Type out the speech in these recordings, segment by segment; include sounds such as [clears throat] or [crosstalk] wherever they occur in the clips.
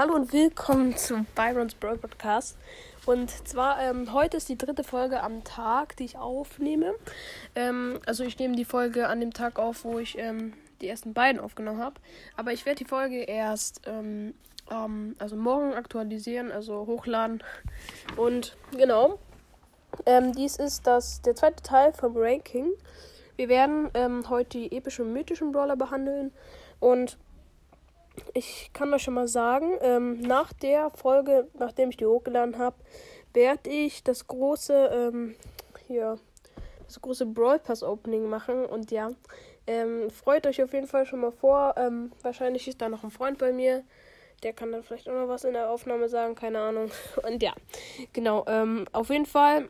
Hallo und willkommen zum Byron's Brawl Podcast. Und zwar, ähm, heute ist die dritte Folge am Tag, die ich aufnehme. Ähm, also ich nehme die Folge an dem Tag auf, wo ich ähm, die ersten beiden aufgenommen habe. Aber ich werde die Folge erst, ähm, also morgen aktualisieren, also hochladen. Und genau, ähm, dies ist das, der zweite Teil vom Ranking. Wir werden ähm, heute die epischen und mythischen Brawler behandeln. Und ich kann euch schon mal sagen, ähm, nach der Folge, nachdem ich die hochgeladen habe, werde ich das große, ähm, hier, das große Brawl Pass Opening machen. Und ja, ähm, freut euch auf jeden Fall schon mal vor. Ähm, wahrscheinlich ist da noch ein Freund bei mir. Der kann dann vielleicht auch noch was in der Aufnahme sagen, keine Ahnung. [laughs] Und ja, genau, ähm, auf jeden Fall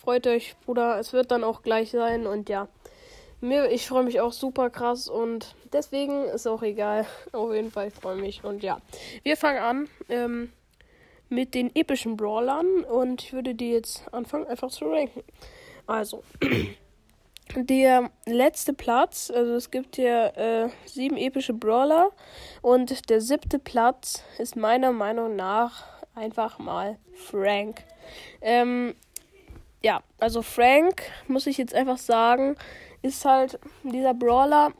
freut euch, Bruder. Es wird dann auch gleich sein. Und ja, mir, ich freue mich auch super krass und deswegen ist auch egal. [laughs] Auf jeden Fall freue ich mich. Und ja, wir fangen an ähm, mit den epischen Brawlern und ich würde die jetzt anfangen einfach zu ranken. Also, [clears throat] der letzte Platz, also es gibt hier äh, sieben epische Brawler und der siebte Platz ist meiner Meinung nach einfach mal Frank. Ähm, ja, also Frank, muss ich jetzt einfach sagen, ist halt dieser Brawler.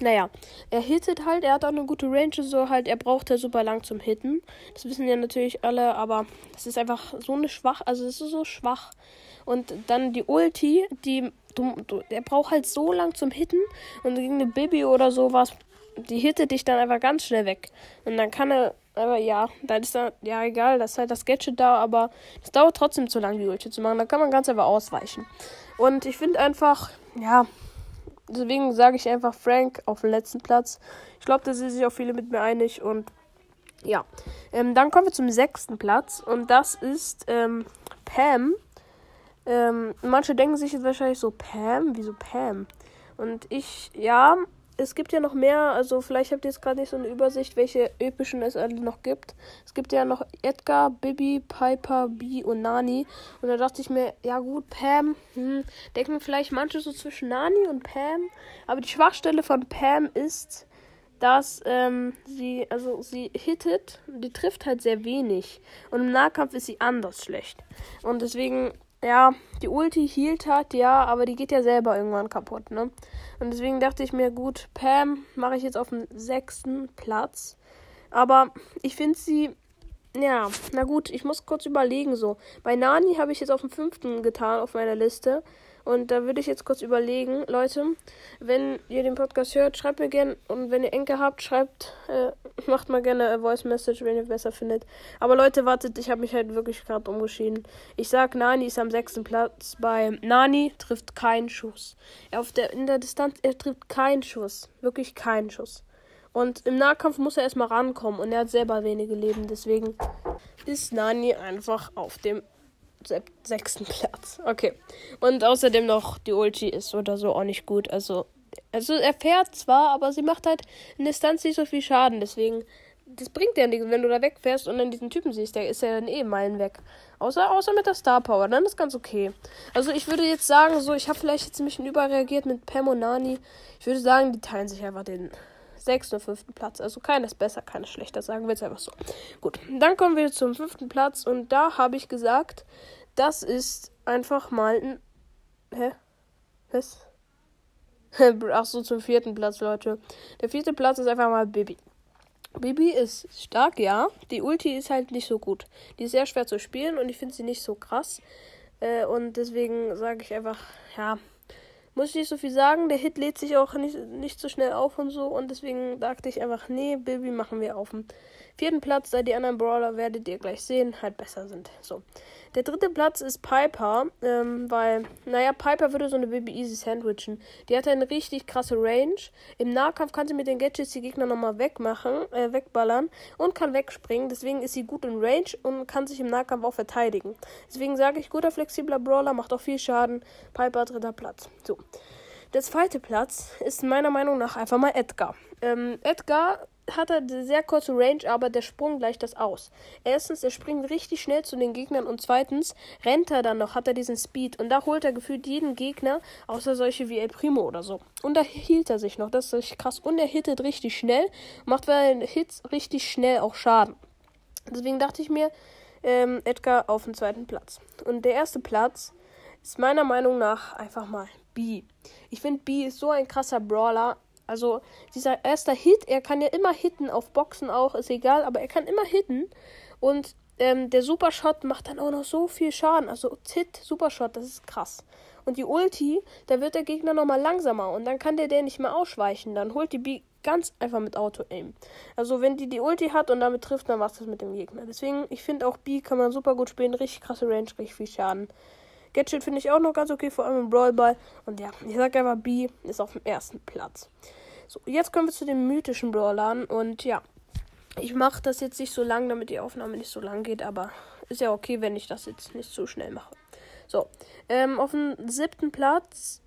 Naja, er hittet halt, er hat auch eine gute Range, so halt, er braucht ja super lang zum Hitten. Das wissen ja natürlich alle, aber es ist einfach so eine schwach, also es ist so schwach. Und dann die Ulti, die, du, du, er braucht halt so lang zum Hitten und gegen eine Baby oder sowas, die hittet dich dann einfach ganz schnell weg. Und dann kann er aber ja, dann ist da, ja egal, das ist halt das Gadget da, aber es dauert trotzdem zu lange, die Ulti zu machen. Da kann man ganz einfach ausweichen. Und ich finde einfach, ja, deswegen sage ich einfach Frank auf den letzten Platz. Ich glaube, da sind sich auch viele mit mir einig und ja. Ähm, dann kommen wir zum sechsten Platz und das ist ähm, Pam. Ähm, manche denken sich jetzt wahrscheinlich so, Pam? Wieso Pam? Und ich, ja, es gibt ja noch mehr, also vielleicht habt ihr jetzt gerade nicht so eine Übersicht, welche epischen es alle noch gibt. Es gibt ja noch Edgar, Bibi, Piper, Bee und Nani. Und da dachte ich mir, ja gut, Pam, hm, denken vielleicht manche so zwischen Nani und Pam. Aber die Schwachstelle von Pam ist, dass ähm, sie, also sie hittet, die trifft halt sehr wenig. Und im Nahkampf ist sie anders schlecht. Und deswegen ja, die Ulti hielt hat, ja, aber die geht ja selber irgendwann kaputt, ne? Und deswegen dachte ich mir, gut, Pam mache ich jetzt auf dem sechsten Platz. Aber ich finde sie, ja, na gut, ich muss kurz überlegen so. Bei Nani habe ich jetzt auf dem fünften getan auf meiner Liste. Und da würde ich jetzt kurz überlegen, Leute, wenn ihr den Podcast hört, schreibt mir gerne und wenn ihr Enke habt, schreibt, äh, [laughs] macht mal gerne eine Voice Message, wenn ihr besser findet. Aber Leute, wartet, ich habe mich halt wirklich gerade umgeschieden. Ich sag, Nani ist am sechsten Platz bei Nani trifft keinen Schuss. Er auf der in der Distanz, er trifft keinen Schuss, wirklich keinen Schuss. Und im Nahkampf muss er erstmal rankommen und er hat selber wenige Leben, deswegen ist Nani einfach auf dem sechsten Platz. Okay. Und außerdem noch die Ulti ist oder so auch nicht gut. Also, also er fährt zwar, aber sie macht halt in Distanz nicht so viel Schaden. Deswegen, das bringt ja nichts, wenn du da wegfährst und dann diesen Typen siehst. Der ist ja dann eh Meilen weg. Außer, außer mit der Star Power. Dann ist ganz okay. Also ich würde jetzt sagen, so, ich habe vielleicht jetzt ein bisschen überreagiert mit Pam und Nani. Ich würde sagen, die teilen sich einfach den sechsten und fünften Platz. Also keines besser, keines schlechter, sagen wir jetzt einfach so. Gut, dann kommen wir zum fünften Platz und da habe ich gesagt, das ist einfach mal ein. Hä? Was? [laughs] Ach so, zum vierten Platz, Leute. Der vierte Platz ist einfach mal Bibi. Bibi ist stark, ja. Die Ulti ist halt nicht so gut. Die ist sehr schwer zu spielen und ich finde sie nicht so krass. Äh, und deswegen sage ich einfach, ja, muss ich nicht so viel sagen. Der Hit lädt sich auch nicht, nicht so schnell auf und so. Und deswegen dachte ich einfach, nee, Baby machen wir auf dem vierten Platz, da die anderen Brawler, werdet ihr gleich sehen, halt besser sind. So. Der dritte Platz ist Piper, ähm, weil, naja, Piper würde so eine Baby Easy sandwichen. Die hat eine richtig krasse Range. Im Nahkampf kann sie mit den Gadgets die Gegner nochmal wegmachen, äh, wegballern und kann wegspringen. Deswegen ist sie gut in Range und kann sich im Nahkampf auch verteidigen. Deswegen sage ich, guter flexibler Brawler, macht auch viel Schaden. Piper dritter Platz. So. Der zweite Platz ist meiner Meinung nach einfach mal Edgar. Ähm, Edgar hat er eine sehr kurze Range, aber der Sprung gleicht das aus. Erstens, er springt richtig schnell zu den Gegnern und zweitens rennt er dann noch, hat er diesen Speed und da holt er gefühlt jeden Gegner, außer solche wie El Primo oder so. Und da hielt er sich noch, das ist krass. Und er hittet richtig schnell, macht bei den Hits richtig schnell auch Schaden. Deswegen dachte ich mir, ähm, Edgar auf dem zweiten Platz. Und der erste Platz ist meiner Meinung nach einfach mal B. Ich finde, B ist so ein krasser Brawler. Also, dieser erste Hit, er kann ja immer hitten, auf Boxen auch, ist egal, aber er kann immer hitten. Und ähm, der Supershot macht dann auch noch so viel Schaden. Also, Hit, Supershot, das ist krass. Und die Ulti, da wird der Gegner nochmal langsamer und dann kann der der nicht mehr ausweichen. Dann holt die B ganz einfach mit Auto-Aim. Also, wenn die die Ulti hat und damit trifft, dann war es das mit dem Gegner. Deswegen, ich finde auch B kann man super gut spielen. Richtig krasse Range, richtig viel Schaden. Gadget finde ich auch noch ganz okay, vor allem im Brawlball. Und ja, ich sage einfach, B ist auf dem ersten Platz. So, jetzt kommen wir zu den mythischen Brawlern. Und ja, ich mache das jetzt nicht so lang, damit die Aufnahme nicht so lang geht. Aber ist ja okay, wenn ich das jetzt nicht zu schnell mache. So, ähm, auf dem siebten Platz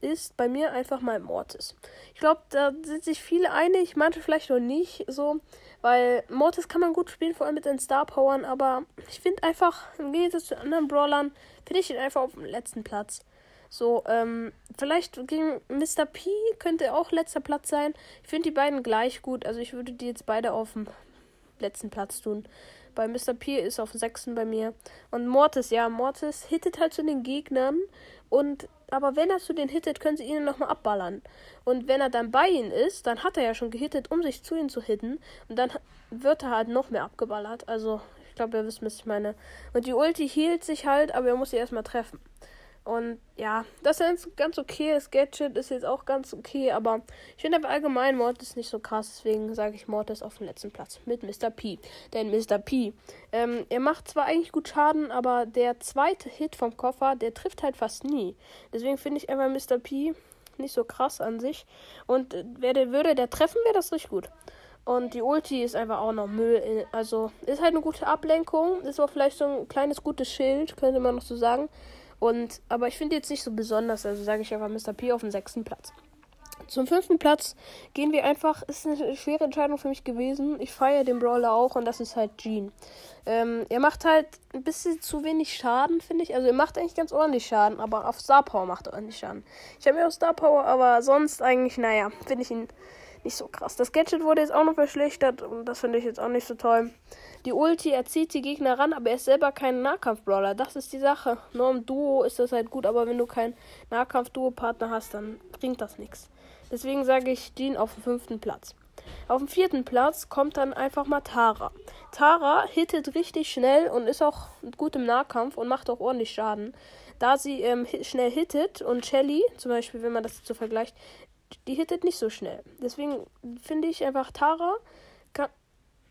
ist bei mir einfach mal Mortis. Ich glaube, da sind sich viele einig, manche vielleicht noch nicht so, weil Mortis kann man gut spielen, vor allem mit den Star Powern, aber ich finde einfach, im Gegensatz zu anderen Brawlern, finde ich ihn einfach auf dem letzten Platz. So, ähm, vielleicht gegen Mr. P könnte auch letzter Platz sein. Ich finde die beiden gleich gut, also ich würde die jetzt beide auf dem letzten Platz tun. Bei Mr. P ist auf dem sechsten bei mir. Und Mortis, ja, Mortis hittet halt zu den Gegnern und aber wenn er zu den hittet, können sie ihn nochmal abballern. Und wenn er dann bei ihnen ist, dann hat er ja schon gehittet, um sich zu ihnen zu hitten. Und dann wird er halt noch mehr abgeballert. Also, ich glaube, ihr wisst, was ich meine. Und die Ulti hielt sich halt, aber er muss sie erstmal treffen. Und ja, das ist ganz okay. Das Gadget ist jetzt auch ganz okay, aber ich finde aber allgemein Mortis nicht so krass. Deswegen sage ich Mortis auf dem letzten Platz mit Mr. P. Denn Mr. P, ähm, er macht zwar eigentlich gut Schaden, aber der zweite Hit vom Koffer, der trifft halt fast nie. Deswegen finde ich einfach Mr. P nicht so krass an sich. Und äh, wer der würde der treffen, wäre das richtig gut. Und die Ulti ist einfach auch noch Müll. Also ist halt eine gute Ablenkung. Ist auch vielleicht so ein kleines gutes Schild, könnte man noch so sagen. Und, aber ich finde jetzt nicht so besonders, also sage ich einfach Mr. P auf dem sechsten Platz. Zum fünften Platz gehen wir einfach. Ist eine schwere Entscheidung für mich gewesen. Ich feiere den Brawler auch und das ist halt Jean. Ähm, er macht halt ein bisschen zu wenig Schaden, finde ich. Also er macht eigentlich ganz ordentlich Schaden, aber auf Star Power macht er ordentlich Schaden. Ich habe ja auch Star Power, aber sonst eigentlich, naja, finde ich ihn nicht so krass. Das Gadget wurde jetzt auch noch verschlechtert und das finde ich jetzt auch nicht so toll. Die Ulti erzieht die Gegner ran, aber er ist selber kein Nahkampf-Brawler. Das ist die Sache. Nur im Duo ist das halt gut, aber wenn du keinen Nahkampf-Duo-Partner hast, dann bringt das nichts. Deswegen sage ich Jean auf dem fünften Platz. Auf dem vierten Platz kommt dann einfach mal Tara. Tara hittet richtig schnell und ist auch gut im Nahkampf und macht auch ordentlich Schaden. Da sie ähm, schnell hittet und Shelly, zum Beispiel, wenn man das so vergleicht, die hittet nicht so schnell. Deswegen finde ich einfach Tara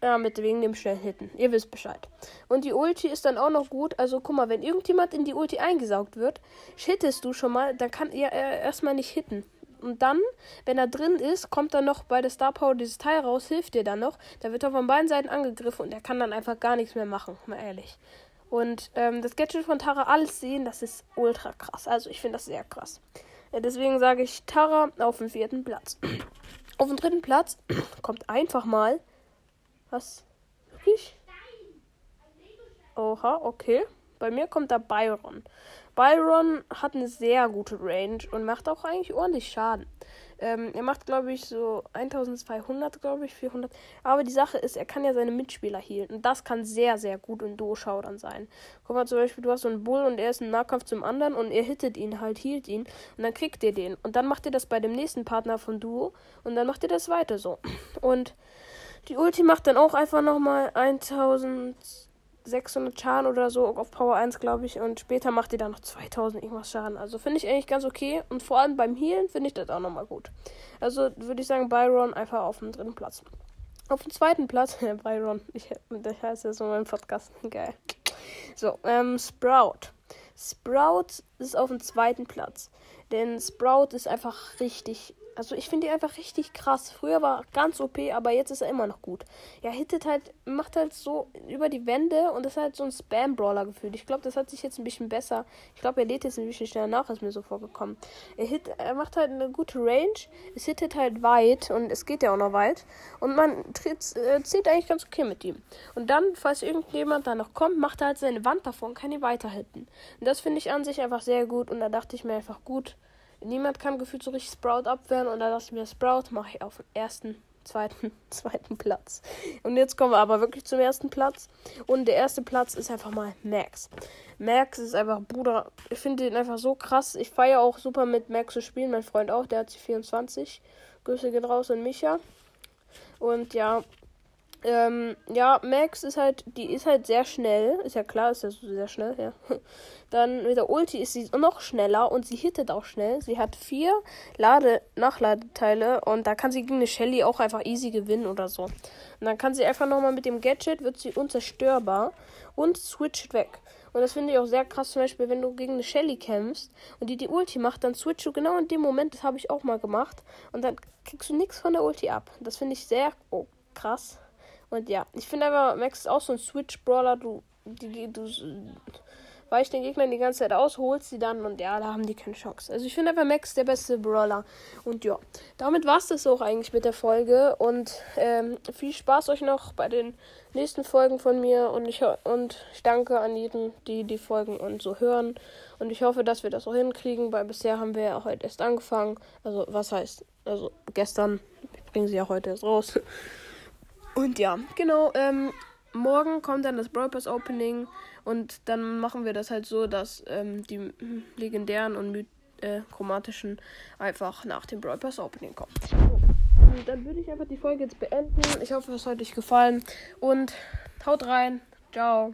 ja, mit wegen dem schnellen Hitten. Ihr wisst Bescheid. Und die Ulti ist dann auch noch gut. Also guck mal, wenn irgendjemand in die Ulti eingesaugt wird, hittest du schon mal, dann kann er erstmal nicht hitten. Und dann, wenn er drin ist, kommt dann noch bei der Star Power dieses Teil raus, hilft dir dann noch. Da wird er von beiden Seiten angegriffen und er kann dann einfach gar nichts mehr machen, mal ehrlich. Und ähm, das Gadget von Tara alles sehen, das ist ultra krass. Also ich finde das sehr krass. Deswegen sage ich Tara auf dem vierten Platz. auf dem dritten Platz kommt einfach mal was? Wirklich? Oha, okay. Bei mir kommt da Byron. Byron hat eine sehr gute Range und macht auch eigentlich ordentlich Schaden. Ähm, er macht, glaube ich, so 1200, glaube ich, 400. Aber die Sache ist, er kann ja seine Mitspieler healen. Und das kann sehr, sehr gut in Duo-Schaudern sein. Guck mal, zum Beispiel, du hast so einen Bull und er ist im Nahkampf zum anderen und er hittet ihn halt, hielt ihn. Und dann kriegt ihr den. Und dann macht ihr das bei dem nächsten Partner von Duo. Und dann macht ihr das weiter so. Und die Ulti macht dann auch einfach nochmal 1600 Schaden oder so auf Power 1, glaube ich. Und später macht die dann noch 2000 irgendwas Schaden. Also finde ich eigentlich ganz okay. Und vor allem beim Healen finde ich das auch nochmal gut. Also würde ich sagen, Byron einfach auf dem dritten Platz. Auf dem zweiten Platz, [laughs] Byron, ich, das heißt ja so mein Podcast. [laughs] Geil. So, ähm, Sprout. Sprout ist auf dem zweiten Platz. Denn Sprout ist einfach richtig Also ich finde die einfach richtig krass. Früher war er ganz OP, aber jetzt ist er immer noch gut. Er hittet halt, macht halt so über die Wände und ist halt so ein Spam-Brawler gefühlt. Ich glaube, das hat sich jetzt ein bisschen besser. Ich glaube, er lädt jetzt ein bisschen schneller nach, ist mir so vorgekommen. Er, hit, er macht halt eine gute Range. Es hittet halt weit und es geht ja auch noch weit. Und man tritt, äh, zieht eigentlich ganz okay mit ihm. Und dann, falls irgendjemand da noch kommt, macht er halt seine Wand davor und kann ihn weiter hitten. Und das finde ich an sich einfach sehr gut. Und da dachte ich mir einfach gut niemand kann gefühlt so richtig Sprout abwehren und da dachte ich mir, Sprout mache ich auf den ersten, [laughs] zweiten, [laughs] zweiten Platz. Und jetzt kommen wir aber wirklich zum ersten Platz. Und der erste Platz ist einfach mal Max. Max ist einfach Bruder. Ich finde den einfach so krass. Ich feiere auch super mit Max zu spielen. Mein Freund auch, der hat sie 24. Grüße gehen raus an Micha. Und ja, ähm, ja, Max ist halt, die ist halt sehr schnell. Ist ja klar, ist ja sehr schnell, ja. [laughs] Dann mit der Ulti ist sie noch schneller und sie hittet auch schnell. Sie hat vier Lade Nachladeteile und da kann sie gegen eine Shelly auch einfach easy gewinnen oder so. Und dann kann sie einfach nochmal mit dem Gadget, wird sie unzerstörbar und switcht weg. Und das finde ich auch sehr krass, zum Beispiel, wenn du gegen eine Shelly kämpfst und die die Ulti macht, dann switchst du genau in dem Moment, das habe ich auch mal gemacht. Und dann kriegst du nichts von der Ulti ab. Das finde ich sehr oh, krass. Und ja, ich finde aber, Max ist auch so ein Switch-Brawler. Du, die, du weichst den Gegner die ganze Zeit aus, holst sie dann und ja, da haben die keine Chance. Also ich finde einfach Max der beste Brawler. Und ja, damit war es das auch eigentlich mit der Folge. Und ähm, viel Spaß euch noch bei den nächsten Folgen von mir. Und ich, und ich danke an jeden, die die Folgen und so hören. Und ich hoffe, dass wir das auch hinkriegen, weil bisher haben wir ja heute erst angefangen. Also was heißt, also gestern. Ich bringe sie ja heute erst raus. [laughs] Und ja, genau, ähm, morgen kommt dann das Brawl Pass Opening und dann machen wir das halt so, dass ähm, die legendären und äh, chromatischen einfach nach dem Brawl Pass Opening kommen. Und dann würde ich einfach die Folge jetzt beenden. Ich hoffe, es hat euch gefallen und haut rein. Ciao.